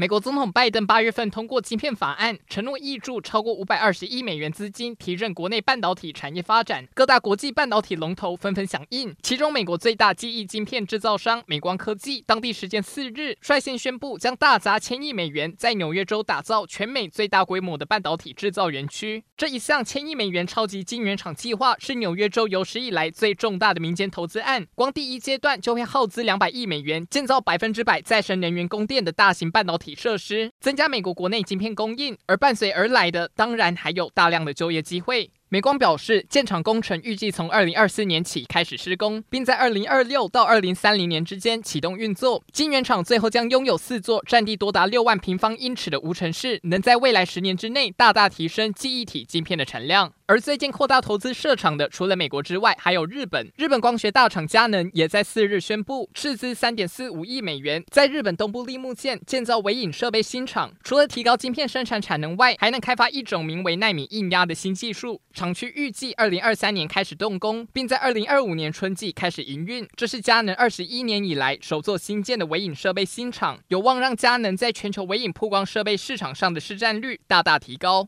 美国总统拜登八月份通过晶片法案，承诺挹注超过五百二十亿美元资金，提振国内半导体产业发展。各大国际半导体龙头纷纷响应，其中美国最大记忆晶片制造商美光科技，当地时间四日率先宣布，将大砸千亿美元，在纽约州打造全美最大规模的半导体制造园区。这一项千亿美元超级晶圆厂计划，是纽约州有史以来最重大的民间投资案。光第一阶段就会耗资两百亿美元，建造百分之百再生能源供电的大型半导体。设施增加美国国内晶片供应，而伴随而来的当然还有大量的就业机会。美光表示，建厂工程预计从二零二四年起开始施工，并在二零二六到二零三零年之间启动运作。晶圆厂最后将拥有四座占地多达六万平方英尺的无尘室，能在未来十年之内大大提升记忆体晶片的产量。而最近扩大投资设厂的，除了美国之外，还有日本。日本光学大厂佳能也在四日宣布，斥资三点四五亿美元，在日本东部立木县建造微影设备新厂。除了提高晶片生产产能外，还能开发一种名为纳米硬压的新技术。厂区预计二零二三年开始动工，并在二零二五年春季开始营运。这是佳能二十一年以来首座新建的微影设备新厂，有望让佳能在全球微影曝光设备市场上的市占率大大提高。